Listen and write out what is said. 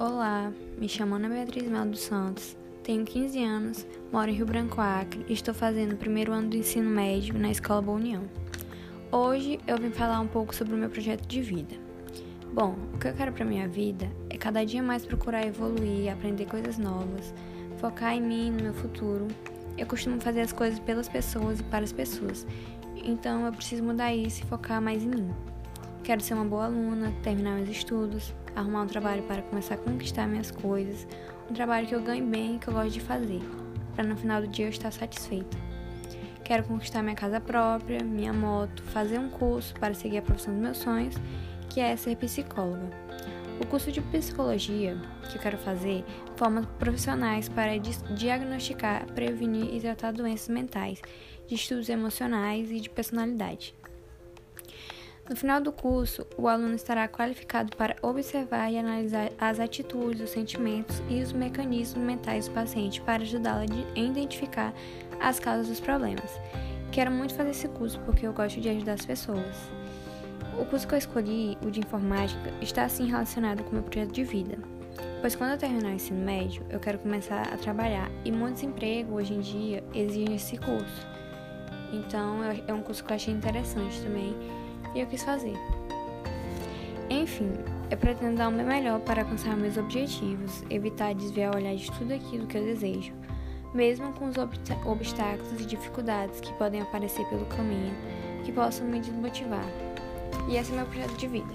Olá, me chamo Ana Beatriz Mel dos Santos, tenho 15 anos, moro em Rio Branco Acre e estou fazendo o primeiro ano do ensino médio na Escola Boa União. Hoje eu vim falar um pouco sobre o meu projeto de vida. Bom, o que eu quero para minha vida é cada dia mais procurar evoluir, aprender coisas novas, focar em mim, no meu futuro. Eu costumo fazer as coisas pelas pessoas e para as pessoas, então eu preciso mudar isso e focar mais em mim. Quero ser uma boa aluna, terminar meus estudos, arrumar um trabalho para começar a conquistar minhas coisas, um trabalho que eu ganhe bem e que eu gosto de fazer, para no final do dia eu estar satisfeita. Quero conquistar minha casa própria, minha moto, fazer um curso para seguir a profissão dos meus sonhos, que é ser psicóloga. O curso de psicologia que eu quero fazer forma profissionais para diagnosticar, prevenir e tratar doenças mentais, de estudos emocionais e de personalidade. No final do curso, o aluno estará qualificado para observar e analisar as atitudes, os sentimentos e os mecanismos mentais do paciente para ajudá-lo a identificar as causas dos problemas. Quero muito fazer esse curso porque eu gosto de ajudar as pessoas. O curso que eu escolhi, o de informática, está assim relacionado com o meu projeto de vida. Pois quando eu terminar o ensino médio, eu quero começar a trabalhar e muitos empregos hoje em dia exigem esse curso. Então é um curso que eu achei interessante também e eu quis fazer. Enfim, eu pretendo dar o meu melhor para alcançar meus objetivos, evitar desviar o olhar de tudo aquilo que eu desejo, mesmo com os obstáculos e dificuldades que podem aparecer pelo caminho, que possam me desmotivar. E esse é meu projeto de vida.